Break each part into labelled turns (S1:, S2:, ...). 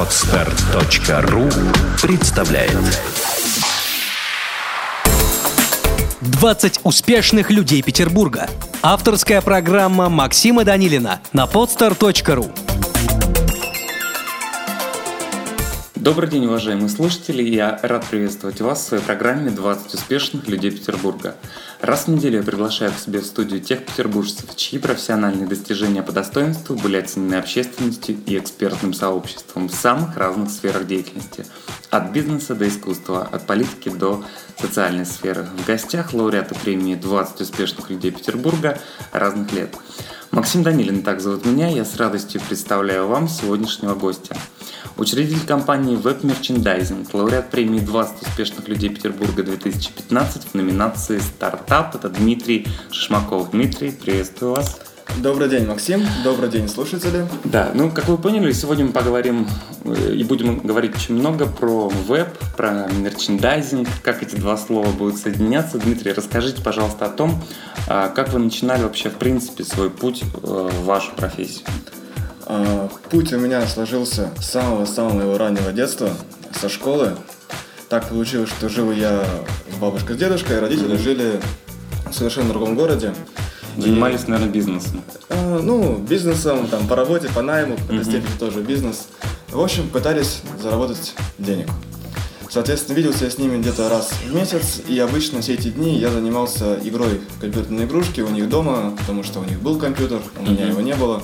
S1: Отстар.ру представляет
S2: 20 успешных людей Петербурга. Авторская программа Максима Данилина на podstar.ru
S3: Добрый день, уважаемые слушатели! Я рад приветствовать вас в своей программе «20 успешных людей Петербурга». Раз в неделю я приглашаю к себе в студию тех петербуржцев, чьи профессиональные достижения по достоинству были оценены общественностью и экспертным сообществом в самых разных сферах деятельности. От бизнеса до искусства, от политики до социальной сферы. В гостях лауреаты премии «20 успешных людей Петербурга» разных лет. Максим Данилин, так зовут меня, я с радостью представляю вам сегодняшнего гостя – Учредитель компании Web Merchandising, лауреат премии 20 успешных людей Петербурга 2015 в номинации «Стартап» – это Дмитрий Шишмаков. Дмитрий, приветствую вас.
S4: Добрый день, Максим. Добрый день, слушатели.
S3: Да, ну, как вы поняли, сегодня мы поговорим э, и будем говорить очень много про веб, про мерчендайзинг, как эти два слова будут соединяться. Дмитрий, расскажите, пожалуйста, о том, а, как вы начинали вообще, в принципе, свой путь э, в вашу профессию.
S4: А, путь у меня сложился с самого-самого моего раннего детства, со школы. Так получилось, что жил я с бабушкой, с дедушкой, родители mm-hmm. жили в совершенно другом городе.
S3: Занимались, и, наверное, бизнесом.
S4: А, ну, бизнесом, там, по работе, по найму, в mm-hmm. степени тоже бизнес. В общем, пытались заработать денег. Соответственно, виделся я с ними где-то раз в месяц, и обычно все эти дни я занимался игрой в компьютерные игрушки у них дома, потому что у них был компьютер, у меня его не было.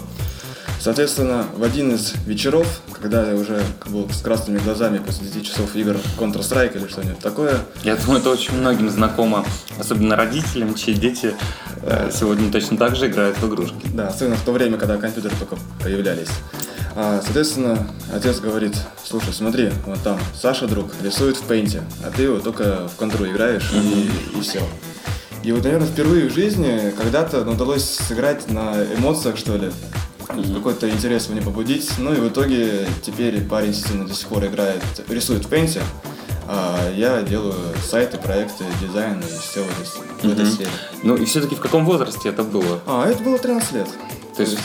S4: Соответственно, в один из вечеров, когда я уже был с красными глазами после 10 часов игр Counter-Strike или что-нибудь такое.
S3: Я думаю, это очень многим знакомо, особенно родителям, чьи дети э, сегодня точно так же играют в игрушки.
S4: Да, особенно в то время, когда компьютеры только появлялись. А, соответственно, отец говорит, слушай, смотри, вот там Саша, друг, рисует в пейнте, а ты вот только в контру играешь mm-hmm. и, и все. И вот, наверное, впервые в жизни когда-то удалось сыграть на эмоциях, что ли, mm-hmm. какой-то интерес мне побудить. Ну и в итоге теперь парень сильно до сих пор играет, рисует в пенте, а я делаю сайты, проекты, дизайн и все в этой, mm-hmm. в этой сфере.
S3: Ну и все-таки в каком возрасте это было?
S4: А, это было 13 лет.
S3: То есть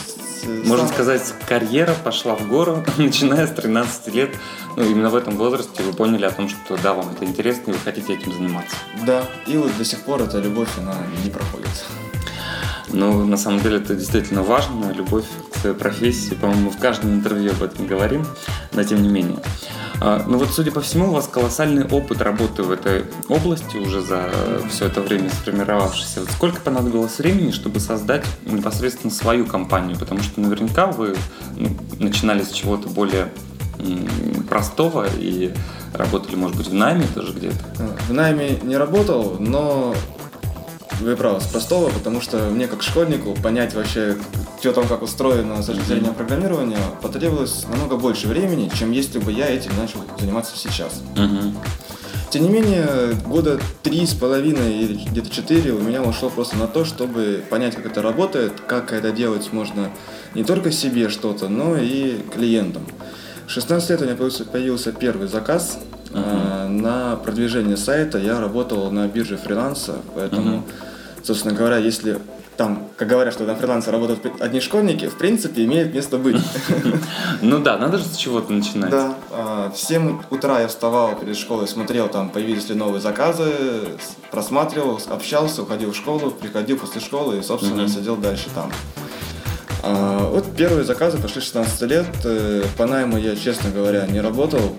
S3: э, можно сказать, карьера пошла в гору, начиная с 13 лет. Ну, именно в этом возрасте вы поняли о том, что да, вам это интересно, и вы хотите этим заниматься.
S4: Да, и вот до сих пор эта любовь, она не проходит.
S3: Ну, на самом деле, это действительно важно, любовь к своей профессии. По-моему, в каждом интервью об этом говорим, но тем не менее. А, ну вот, судя по всему, у вас колоссальный опыт работы в этой области уже за все это время сформировавшийся. Вот сколько понадобилось времени, чтобы создать непосредственно свою компанию? Потому что наверняка вы ну, начинали с чего-то более простого и работали, может быть, в найме тоже где-то?
S4: В найме не работал, но вы правы, с простого, потому что мне как школьнику понять вообще, что там как устроено с точки зрения программирования, потребовалось намного больше времени, чем если бы я этим начал заниматься сейчас.
S3: Mm-hmm.
S4: Тем не менее, года три с половиной или где-то четыре у меня ушло просто на то, чтобы понять, как это работает, как это делать можно не только себе что-то, но и клиентам. В 16 лет у меня появился, появился первый заказ uh-huh. на продвижение сайта. Я работал на бирже фриланса, поэтому uh-huh собственно говоря, если там, как говорят, что на фрилансе работают одни школьники, в принципе, имеет место быть.
S3: Ну да, надо же с чего-то начинать.
S4: Да. А, в 7 утра я вставал перед школой, смотрел, там появились ли новые заказы, просматривал, общался, уходил в школу, приходил после школы и, собственно, сидел дальше там. А, вот первые заказы пошли 16 лет. Э, по найму я, честно говоря, не работал.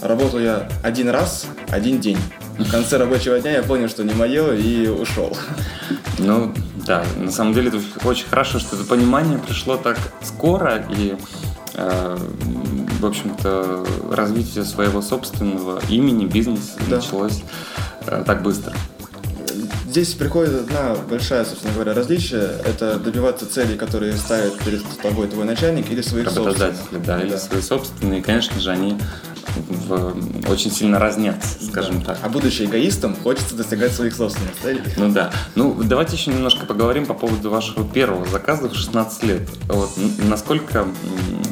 S4: Работал я один раз, один день. В конце рабочего дня я понял, что не мое, и ушел.
S3: Ну, да, на самом деле это очень хорошо, что это понимание пришло так скоро, и, э, в общем-то, развитие своего собственного имени, бизнеса да. началось э, так быстро.
S4: Здесь приходит одна большая, собственно говоря, различие. Это добиваться целей, которые ставит перед тобой твой начальник или своих
S3: собственных. Да, да, или свои собственные. И, конечно же, они в, очень сильно разнятся, скажем
S4: да.
S3: так.
S4: А будучи эгоистом, хочется достигать своих собственных целей.
S3: Ну да. Ну, давайте еще немножко поговорим по поводу вашего первого заказа в 16 лет. Вот, насколько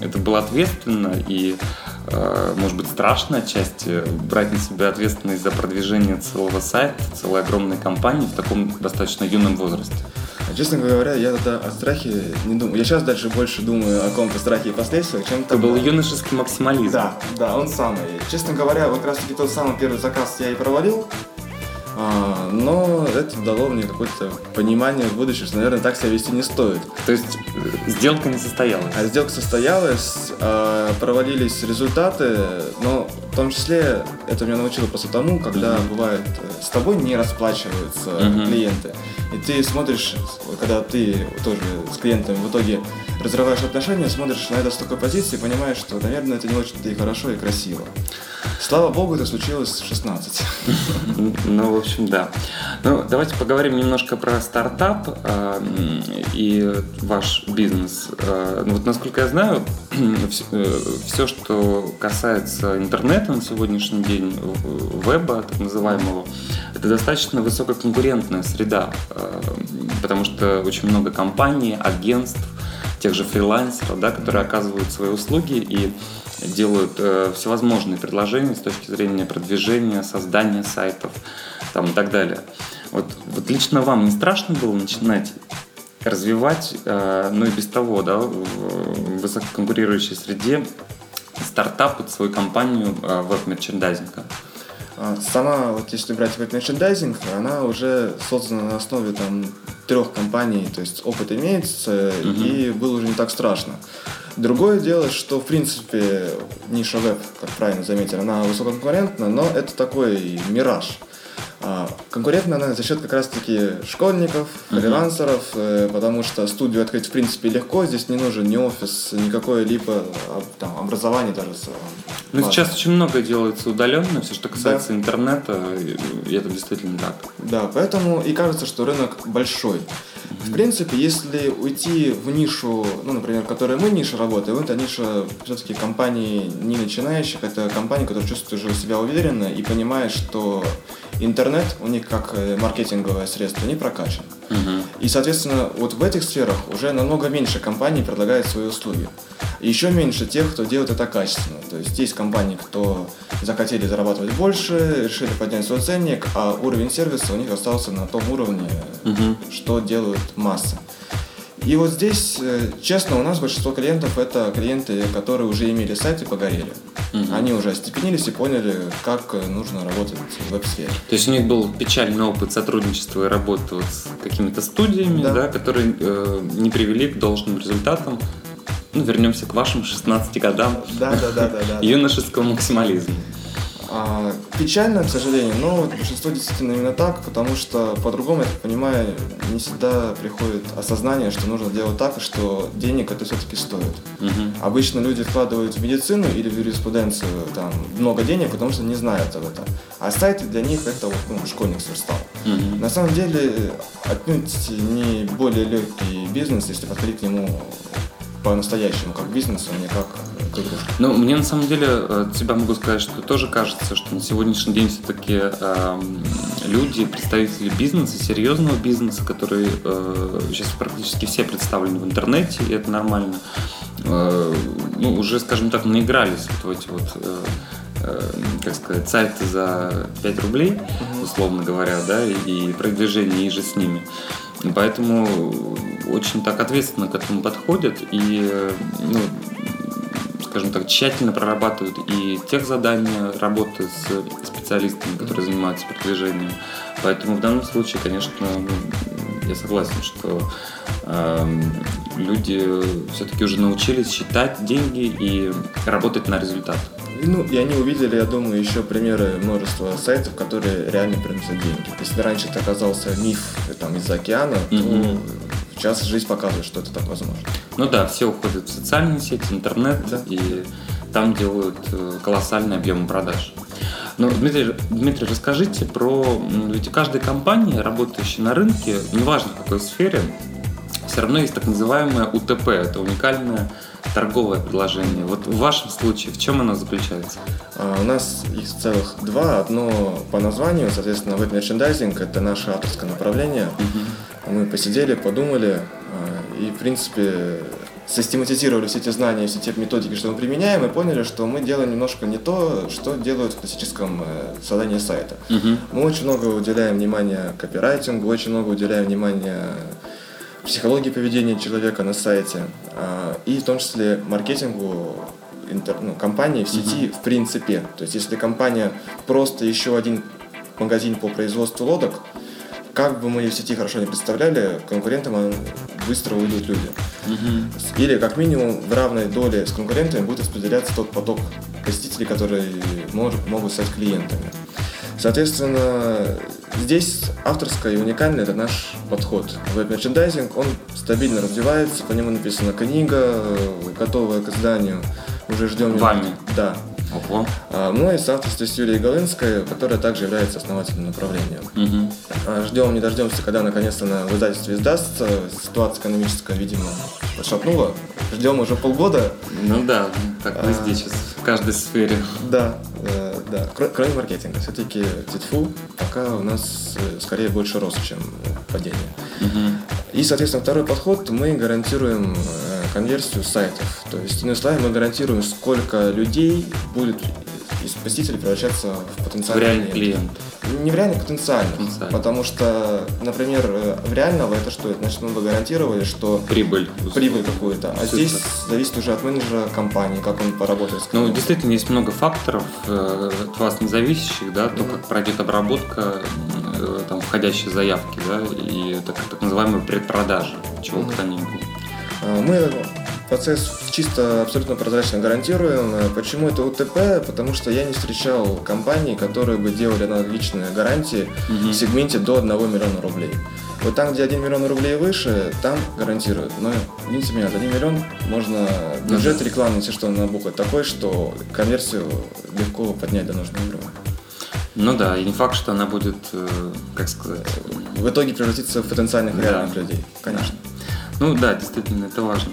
S3: это было ответственно и, э, может быть, страшно отчасти брать на себя ответственность за продвижение целого сайта, целой огромной компании в таком достаточно юном возрасте?
S4: Честно говоря, я тогда о страхе не думаю. Я сейчас дальше больше думаю о каком-то страхе и последствиях, чем
S3: Это был юношеский максимализм.
S4: Да, да, он самый. Честно говоря, вот как раз таки тот самый первый заказ я и провалил. А, но это дало мне какое-то понимание в будущем, что, наверное, так себя вести не стоит.
S3: То есть э, сделка не состоялась.
S4: А сделка состоялась, а, провалились результаты, но в том числе это меня научило просто тому, когда бывает э, с тобой не расплачиваются
S3: Мгм.
S4: клиенты. И ты смотришь, когда ты тоже с клиентами в итоге разрываешь отношения, смотришь на это с такой позиции, понимаешь, что, наверное, это не очень-то и хорошо, и красиво. Слава богу, это случилось в 16.
S3: Ну, в общем, да. Ну, давайте поговорим немножко про стартап э, и ваш бизнес. Э, ну, вот, насколько я знаю, все, что касается интернета на сегодняшний день, в- веба, так называемого, это достаточно высококонкурентная среда, э, потому что очень много компаний, агентств, тех же фрилансеров, да, которые оказывают свои услуги и делают э, всевозможные предложения с точки зрения продвижения, создания сайтов там, и так далее. Вот, вот лично вам не страшно было начинать развивать, э, ну и без того, да, в высококонкурирующей среде стартап свою компанию э, веб-мерчендайзинга?
S4: Сама, вот если брать веб-мерчендайзинг, она уже создана на основе там трех компаний, то есть опыт имеется, и было уже не так страшно. Другое дело, что, в принципе, ниша веб, как правильно заметили, она высококонкурентна, но это такой мираж. А, Конкурентна она за счет как раз-таки школьников, фрилансеров, э, потому что студию открыть в принципе легко, здесь не нужен ни офис, никакое либо об- там, образование даже.
S3: Ну, сейчас очень много делается удаленно, все, что касается интернета, и и это действительно так.
S4: Да, поэтому и кажется, что рынок большой. В принципе, если уйти в нишу, ну, например, в которой мы ниша работаем, это ниша все-таки компаний не начинающих, это компании, которые чувствуют уже себя уверенно и понимают, что интернет у них как э, маркетинговое средство не прокачан. И, соответственно, вот в этих сферах уже намного меньше компаний предлагает свои услуги. И еще меньше тех, кто делает это качественно. То есть есть компании, кто захотели зарабатывать больше, решили поднять свой ценник, а уровень сервиса у них остался на том уровне, что делают массы. И вот здесь, э, честно, у нас большинство клиентов это клиенты, которые уже имели сайт и погорели. Они уже остепенились и поняли, как э, нужно работать в веб-сфере.
S3: То есть у них был печальный опыт сотрудничества и работы вот с какими-то студиями, да.
S4: Да.
S3: которые э, не привели к должным результатам. Ну, вернемся к вашим 16 годам
S4: Да, да, да, да, да.
S3: юношеского максимализма.
S4: А, печально, к сожалению, но большинство действительно именно так, потому что по-другому, я так понимаю, не всегда приходит осознание, что нужно делать так, и что денег это все-таки стоит. Обычно люди вкладывают в медицину или в юриспруденцию там, много денег, потому что не знают об этом. А сайты для них это вот, ну, школьник сверстал. На самом деле, отнюдь не более легкий бизнес, если подходить к нему по-настоящему, как бизнесу, а не как игрушке.
S3: Ну, мне на самом деле э, от себя могу сказать, что тоже кажется, что на сегодняшний день все-таки люди, представители бизнеса, серьезного бизнеса, которые э, сейчас практически все представлены в интернете, и это нормально, э, ну, уже, скажем так, наигрались вот в эти вот э, э, как сказать, сайты за 5 рублей, условно говоря, да, и, и продвижение ниже с ними. И Поэтому очень так ответственно к этому подходят и, э, ну, скажем так, тщательно прорабатывают и тех задания работы с специалистами, которые занимаются продвижением. Поэтому в данном случае, конечно, я согласен, что эм, люди все-таки уже научились считать деньги и работать на результат.
S4: Ну, и они увидели, я думаю, еще примеры множества сайтов, которые реально приносят деньги. Если раньше это оказался миф э, там, из-за океана, то
S3: Мгм.
S4: Сейчас жизнь показывает, что это так возможно.
S3: Ну да, все уходят в социальные сети, интернет,
S4: Да.
S3: и там делают э, колоссальные объемы продаж. Но, Дмитрий, Дмитрий, расскажите про... Ведь у каждой компании, работающей на рынке, неважно в какой сфере, все равно есть так называемое УТП. Это уникальное торговое предложение. Вот в вашем случае в чем оно заключается?
S4: А у нас их целых два. Одно по названию, соответственно, веб-мерчендайзинг – это наше авторское направление. Мы посидели, подумали а, и, в принципе, систематизировали все эти знания, все те методики, что мы применяем, и поняли, что мы делаем немножко не то, что делают в классическом э, создании сайта. Мы очень много уделяем внимания копирайтингу, очень много уделяем внимания психологии поведения человека на сайте, а, и в том числе маркетингу интер, ну, компании в сети в принципе. То есть если компания просто еще один магазин по производству лодок, как бы мы ее в сети хорошо не представляли, конкурентам быстро уйдут люди. Или как минимум в равной доле с конкурентами будет распределяться тот поток посетителей, которые может, могут стать клиентами. Соответственно, здесь авторское и уникальное – это наш подход. Веб-мерчендайзинг, он стабильно развивается, по нему написана книга, готовая к изданию. Уже ждем...
S3: Вами?
S4: Да.
S3: Ого.
S4: А, ну и соавторстве с Юлией Голынской, которая также является основателем направления. А, Ждем, не дождемся, когда наконец-то она в издательстве издастся. Ситуация экономическая, видимо, подшатнула. Ждем уже полгода.
S3: Ну да, так
S4: А.
S3: везде сейчас, в каждой сфере.
S4: Да, э, да. Кро- Кроме маркетинга. Все-таки титфу пока у нас э, скорее больше рост, чем падение.
S3: Мгм.
S4: И, соответственно, второй подход, мы гарантируем э, конверсию сайтов. То есть, иными словами, мы гарантируем, сколько людей будет из посетителей превращаться в
S3: реальный клиент.
S4: Не в реальных, потенциальных.
S3: Потенциальных.
S4: Потому что, например, э, в реального это что? Это значит, мы бы гарантировали, что
S3: Прибыль.
S4: прибыль какую-то. А
S3: Супер.
S4: здесь зависит уже от менеджера компании, как он поработает с
S3: Ну, действительно, есть много факторов э, от вас независящих, да, то, как пройдет обработка э, там, входящей заявки, да, и так, так называемые предпродажи, чего бы то ни было.
S4: А, Мы процесс чисто абсолютно прозрачно гарантируем. Э, Почему это УТП? Потому что я не встречал компаний, которые бы делали аналогичные гарантии в сегменте до 1 миллиона рублей. Вот там, где 1 миллион рублей выше, там гарантируют. Но, извините меня, за 1 миллион можно бюджет рекламный, если что, набухать такой, что конверсию легко поднять до нужного уровня.
S3: Ну да, и не факт, что она будет, э, как сказать,
S4: В итоге превратиться в потенциальных
S3: Да.
S4: реальных людей. Конечно.
S3: Ну да, действительно, это важно.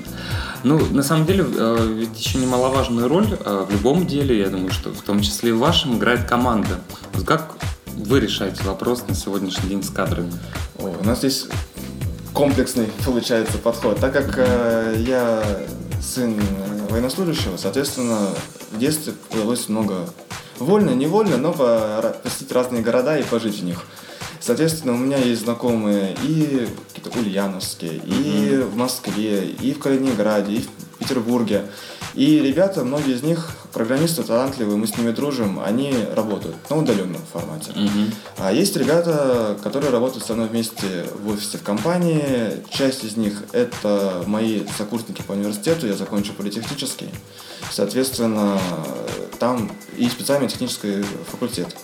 S3: Ну, на самом деле, э, ведь еще немаловажную роль э, в любом деле, я думаю, что в том числе и в вашем, играет команда. Вот как вы решаете вопрос на сегодняшний день с кадрами?
S4: О, у нас здесь комплексный получается подход. Так как э, я сын э, военнослужащего, соответственно, в детстве удалось много вольно, невольно, но по- посетить разные города и пожить в них. Соответственно, у меня есть знакомые и какие-то ульяновские, и в Москве, и в Калининграде, и в Петербурге. И ребята, многие из них программисты талантливые, мы с ними дружим, они работают на удаленном формате. А есть ребята, которые работают со мной вместе в офисе в компании. Часть из них это мои сокурсники по университету, я закончил политехнический. Соответственно, там и специальный технический факультет.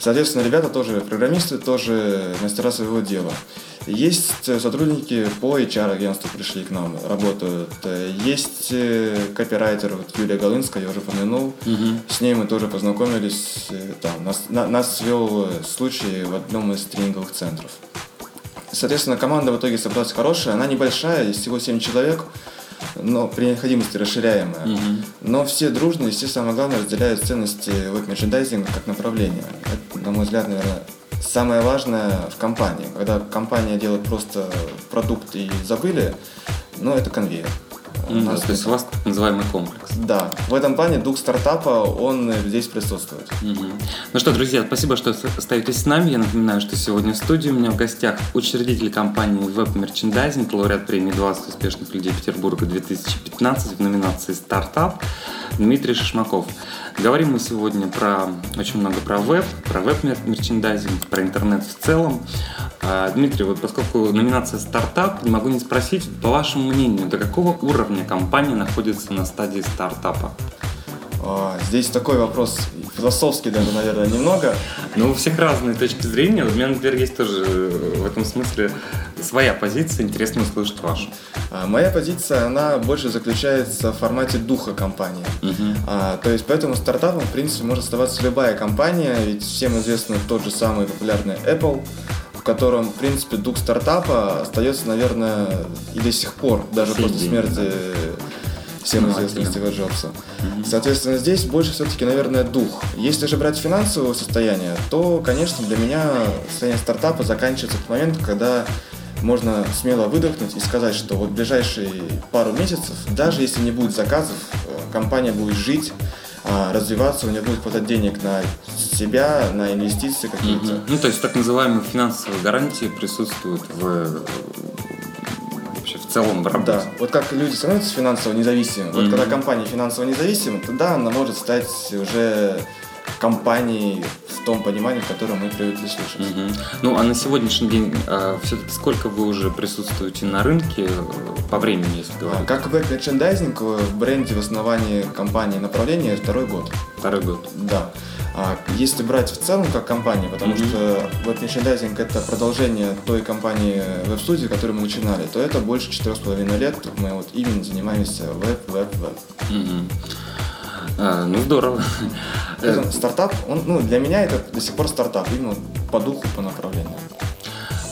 S4: Соответственно, ребята тоже программисты, тоже мастера своего дела. Есть э, сотрудники по HR-агентству пришли к нам, работают. Э, Есть э, копирайтер, вот Юлия Голынская, я уже упомянул. С ней мы тоже познакомились. Там, нас, на- нас свел случай в одном из тренинговых центров. Соответственно, команда в итоге собралась хорошая. Она небольшая, всего 7 человек, но при необходимости расширяемая. Но все дружно и все, самое главное, разделяют ценности веб-мерчендайзинга как направления. Это, на мой взгляд, наверное, самое важное в компании. Когда компания делает просто продукт и забыли, ну, это конвейер. У
S3: Ну да,
S4: нас
S3: то есть у вас так называемый комплекс.
S4: да, в этом плане дух стартапа, он здесь присутствует.
S3: Мгм. Ну что, друзья, спасибо, что остаетесь с нами. Я напоминаю, что сегодня в студии у меня в гостях учредитель компании Web Merchandising, лауреат премии 20 успешных людей Петербурга 2015 в номинации «Стартап» Дмитрий Шишмаков. Говорим мы сегодня про очень много про веб, про веб-мерчендайзинг, про интернет в целом. А, Дмитрий, вот поскольку номинация «Стартап», не могу не спросить, по вашему мнению, до какого уровня компания находится на стадии стартапа?
S4: А, Здесь такой вопрос философский даже, наверное, немного.
S3: Ну, у всех разные точки зрения. У меня, например, есть тоже в этом смысле своя позиция. Интересно услышать вашу.
S4: А, Моя позиция, она больше заключается в формате духа компании. А, то есть поэтому стартапом, в принципе, может оставаться любая компания, ведь всем известно тот же самый популярный Apple, в котором, в принципе, дух стартапа остается, наверное, и до сих пор, даже
S3: Сей
S4: после
S3: день,
S4: смерти всем
S3: Основателя.
S4: известного Стива Джобса. Соответственно, здесь больше все-таки, наверное, дух. Если же брать финансовое состояние, то, конечно, для меня состояние стартапа заканчивается в тот момент, когда можно смело выдохнуть и сказать, что вот в ближайшие пару месяцев, даже если не будет заказов, э, компания будет жить, а, развиваться, у нее будет хватать денег на себя, на инвестиции какие-то.
S3: Ну, то есть так называемые финансовые гарантии присутствуют в, целом в работе.
S4: Да, вот как люди становятся финансово независимыми, вот
S3: Мгм.
S4: когда компания финансово независима, тогда она может стать уже компанией в том понимании, в котором мы привыкли слушать.
S3: Мгм. Ну, а на сегодняшний день все-таки сколько вы уже присутствуете на рынке э, по времени, если
S4: А,
S3: говорить?
S4: Как веб-мерчендайзинг в бренде в основании компании направления второй год.
S3: Второй год.
S4: Да. А если брать в целом как компанию, потому
S3: Мгм.
S4: что веб-мерчендайзинг это продолжение той компании веб-студии, которую мы начинали, то это больше четырех с половиной лет мы вот именно занимаемся веб, веб, веб.
S3: Мгм. А, ну, здорово. Э,
S4: Это стартап, он, ну, для меня это до сих пор стартап, именно по духу, по направлению.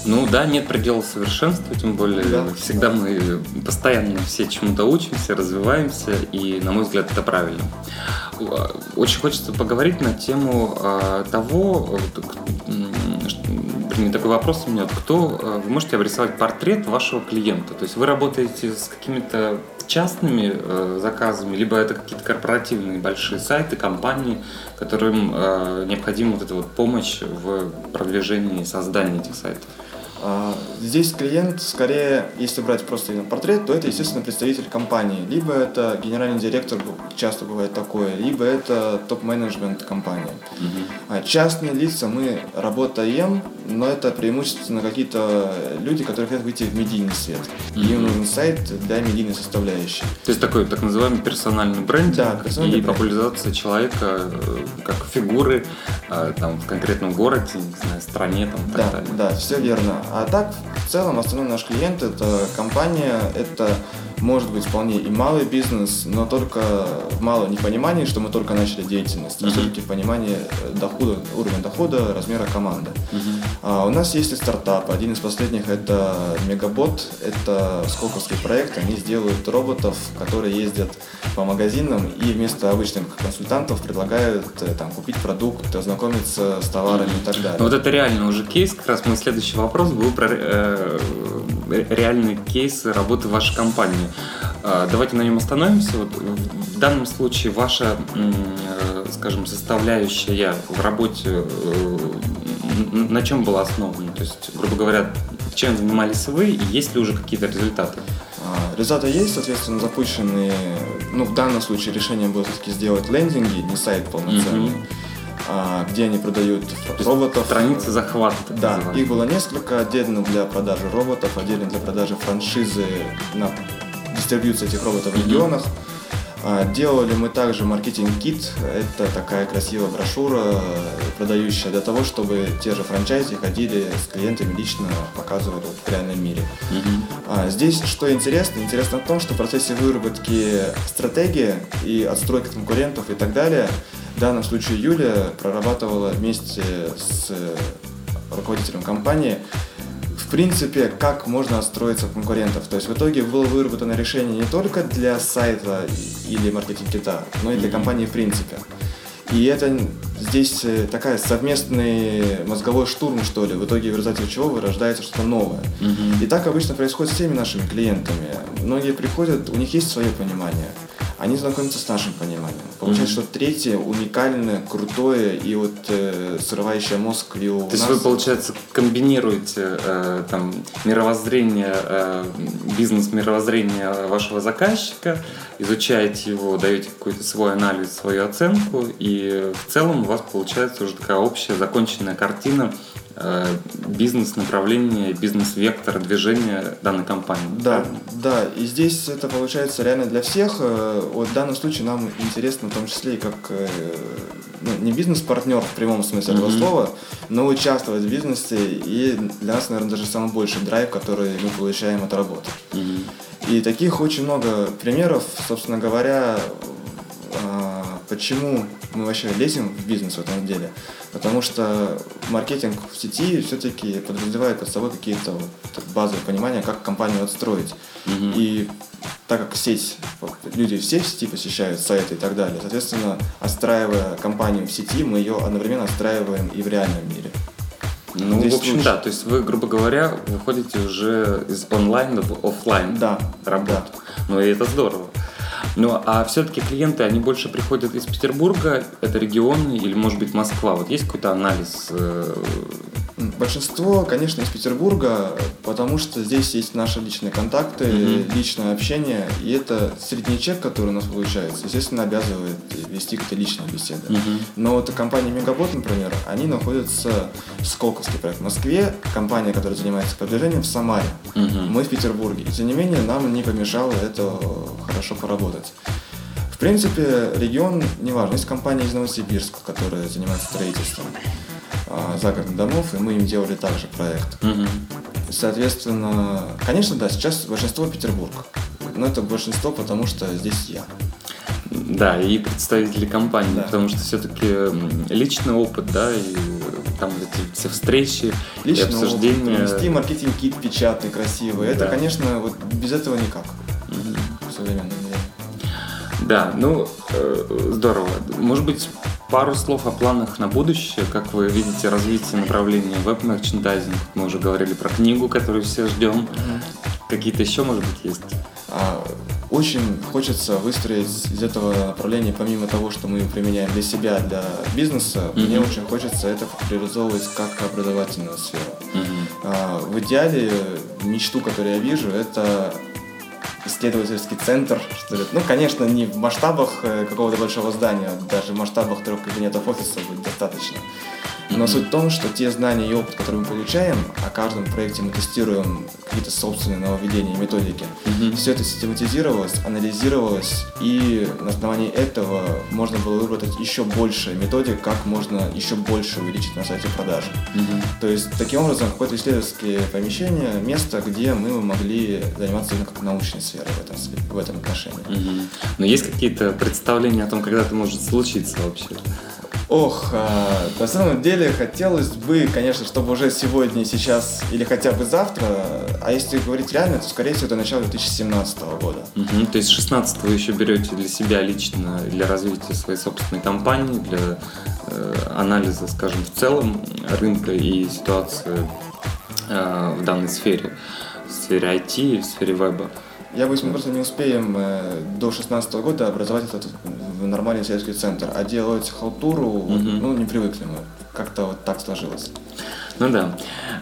S3: Ну да, нет предела совершенства, тем более
S4: Да.
S3: всегда мы постоянно все чему-то учимся, развиваемся, и, на мой взгляд, это правильно. Очень хочется поговорить на тему а, того, вернее, такой вопрос у меня, кто, а, вы можете обрисовать портрет вашего клиента? То есть вы работаете с какими-то частными э, заказами, либо это какие-то корпоративные большие сайты, компании, которым э, необходима вот эта вот помощь в продвижении и создании этих сайтов?
S4: А, Здесь клиент, скорее, если брать просто именно портрет, то это, естественно, представитель компании. Либо это генеральный директор, часто бывает такое, либо это топ-менеджмент компании. А Частные лица мы работаем, но это преимущественно какие-то люди, которые хотят выйти в медийный свет. И Им нужен сайт для медийной составляющей.
S3: То есть такой так называемый персональный брендинг
S4: Да, персональный
S3: и
S4: бренд.
S3: популяризация человека э, как фигуры э, там, в конкретном городе, не знаю, стране там, и так
S4: Да,
S3: далее.
S4: да, все верно. А так, в целом, основной наш клиент это компания, это может быть вполне и малый бизнес, но только в малом непонимании, что мы только начали деятельность, а
S3: Мгм.
S4: все-таки в понимании э, дохода, уровня дохода, размера команды. А у нас есть и стартап. Один из последних это Мегабот. Это сколковский проект. Они сделают роботов, которые ездят по магазинам и вместо обычных консультантов предлагают э, там, купить продукт, ознакомиться с товарами и так далее.
S3: Ну, вот это реально уже кейс, как раз мой следующий вопрос был про э, э, реальные кейсы работы вашей компании. Э, давайте на нем остановимся. Вот в в данном случае ваша, э, скажем, составляющая в работе э, на чем была основана? То есть, грубо говоря, чем занимались вы и есть ли уже какие-то результаты?
S4: А, Результаты есть, соответственно, запущены. Ну, в данном случае решение было все-таки сделать лендинги, не сайт полноценный,
S3: Мгм.
S4: а, где они продают
S3: То
S4: роботов.
S3: Страницы захвата. так
S4: Да,
S3: называемые.
S4: их было несколько, отдельно для продажи роботов, отдельно для продажи франшизы на дистрибьюцию этих роботов в регионах. А, Делали мы также маркетинг-кит, это такая красивая брошюра, э, продающая для того, чтобы те же франчайзи ходили с клиентами лично, показывали в реальном мире. А, здесь что интересно? Интересно в том, что в процессе выработки стратегии и отстройки конкурентов и так далее, в данном случае Юлия прорабатывала вместе с э, руководителем компании принципе, как можно отстроиться от конкурентов. То есть в итоге было выработано решение не только для сайта или маркетинг-кита, но и для компании в принципе. И это здесь э, такая совместный мозговой штурм, что ли, в итоге в результате чего вырождается что-то новое.
S3: Мгм.
S4: И так обычно происходит с всеми нашими клиентами. Многие приходят, у них есть свое понимание. Они знакомятся с нашим пониманием. Получается,
S3: Мгм.
S4: что третье уникальное, крутое и вот э, срывающее мозг и у
S3: То есть
S4: нас.
S3: вы, получается, комбинируете э, там мировоззрение, э, бизнес-мировоззрение вашего заказчика, изучаете его, даете какой-то свой анализ, свою оценку, и в целом у вас получается уже такая общая законченная картина э, бизнес-направления, бизнес-вектора движения данной компании.
S4: Да,
S3: правильно?
S4: да, и здесь это получается реально для всех. Э, Вот в данном случае нам интересно в том числе и как э, ну, не бизнес-партнер в прямом смысле этого
S3: Мгм.
S4: слова, но участвовать в бизнесе. И для нас, наверное, даже самый больший драйв, который мы получаем от работы.
S3: Мгм.
S4: И таких очень много примеров, собственно говоря, почему мы вообще лезем в бизнес в этом деле. Потому что маркетинг в сети все-таки подразумевает под собой какие-то вот базовые понимания, как компанию отстроить.
S3: Мгм.
S4: И так как сеть, люди все в сети посещают сайты и так далее, соответственно, отстраивая компанию в сети, мы ее одновременно отстраиваем и в реальном мире.
S3: Ну,
S4: Здесь
S3: в общем,
S4: лучше.
S3: да, то есть вы, грубо говоря, выходите уже из онлайна в офлайн
S4: Да,
S3: работу. Ну, и это здорово. Ну, а все-таки клиенты, они больше приходят из Петербурга, это регионы или, может быть, Москва? Вот есть какой-то анализ?
S4: Большинство, конечно, из Петербурга, потому что здесь есть наши личные контакты, mm-hmm. личное общение, и это средний чек, который у нас получается, естественно, обязывает вести какие-то личные беседы. Mm-hmm. Но вот компания Мегабот, например, они находятся в Сколковске проект в Москве, компания, которая занимается продвижением в Самаре. Mm-hmm. Мы в Петербурге. И тем не менее, нам не помешало это хорошо поработать. В принципе, регион, неважно, есть компания из Новосибирска, которая занимается строительством а, загородных домов, и мы им делали также проект. Угу. Соответственно, конечно, да, сейчас большинство Петербург. Но это большинство, потому что здесь я.
S3: Да, и представители компании, да. потому что все-таки личный опыт, да, и там эти все встречи, личный и обсуждения. Опыт,
S4: провести маркетинг-кит печатный, красивый. Да. Это, конечно, вот без этого никак угу. в современном мире.
S3: Да, ну, э, здорово. Может быть, пару слов о планах на будущее. Как вы видите развитие направления веб-мерчендайзинг? Мы уже говорили про книгу, которую все ждем. Какие-то еще, может быть, есть?
S4: А, очень хочется выстроить из этого направления, помимо того, что мы применяем для себя, для бизнеса, mm-hmm. мне очень хочется это реализовывать как образовательную сферу. Mm-hmm. В идеале мечту, которую я вижу, это исследовательский центр, что ли. Ну, конечно, не в масштабах э, какого-то большого здания, даже в масштабах трех кабинетов офиса будет достаточно. Но суть в том, что те знания и опыт, которые мы получаем, о каждом проекте мы тестируем какие-то собственные нововведения и методики. Mm-hmm. Все это систематизировалось, анализировалось, и на основании этого можно было выбрать еще больше методик, как можно еще больше увеличить на сайте продажи. Mm-hmm. То есть, таким образом, какое-то исследовательское помещение, место, где мы могли заниматься именно как научной сферой в этом, в этом отношении. Mm-hmm.
S3: Но есть какие-то представления о том, когда это может случиться вообще?
S4: Ох, а, на самом деле хотелось бы, конечно, чтобы уже сегодня, сейчас или хотя бы завтра, а если говорить реально, то скорее всего до начала 2017 года.
S3: Угу, то есть 16 вы еще берете для себя лично, для развития своей собственной компании, для э, анализа, скажем, в целом рынка и ситуации э, в данной сфере, в сфере IT, в сфере веба.
S4: Я боюсь, мы просто не успеем э, до 2016 года образовать этот нормальный сельский центр, а делать халтуру, угу. ну, не привыкли мы. Как-то вот так сложилось.
S3: Ну да.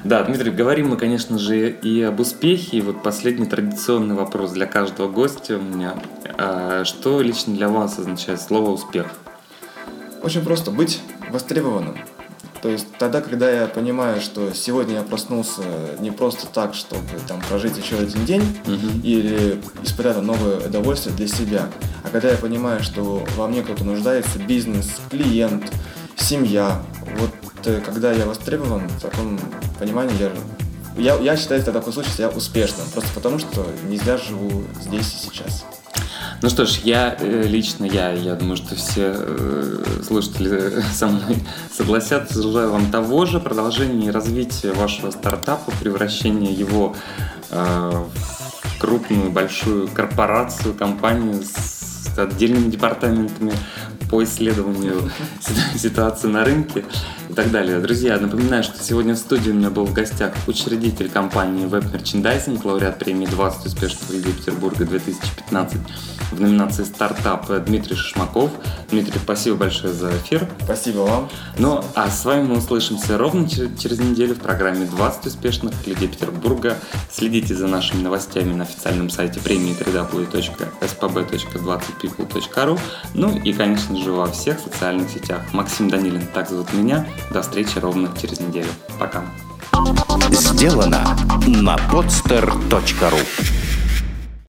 S3: Да, Дмитрий, говорим мы, конечно же, и об успехе. И вот последний традиционный вопрос для каждого гостя у меня. А что лично для вас означает слово «успех»?
S4: Очень просто. Быть востребованным. То есть тогда, когда я понимаю, что сегодня я проснулся не просто так, чтобы там прожить еще один день mm-hmm. или испытать новое удовольствие для себя, а когда я понимаю, что во мне кто-то нуждается, бизнес, клиент, семья, вот э, когда я востребован, в таком понимании я я, я считаю, что в таком случае я успешным, просто потому что не зря живу здесь и сейчас.
S3: Ну что ж, я э, лично, я, я думаю, что все э, слушатели со мной согласятся. Желаю вам того же, продолжения и развития вашего стартапа, превращения его э, в крупную, большую корпорацию, компанию с отдельными департаментами по исследованию ситуации на рынке и так далее. Друзья, напоминаю, что сегодня в студии у меня был в гостях учредитель компании Web Merchandising, лауреат премии 20 успешных людей Петербурга 2015 в номинации «Стартап» Дмитрий Шишмаков. Дмитрий, спасибо большое за эфир.
S4: Спасибо вам.
S3: Ну, а с вами мы услышимся ровно через неделю в программе «20 успешных людей Петербурга». Следите за нашими новостями на официальном сайте премии www.spb.20people.ru Ну и, конечно же, во всех социальных сетях. Максим Данилин, так зовут меня. До встречи ровно через неделю. Пока.
S1: Сделано на podster.ru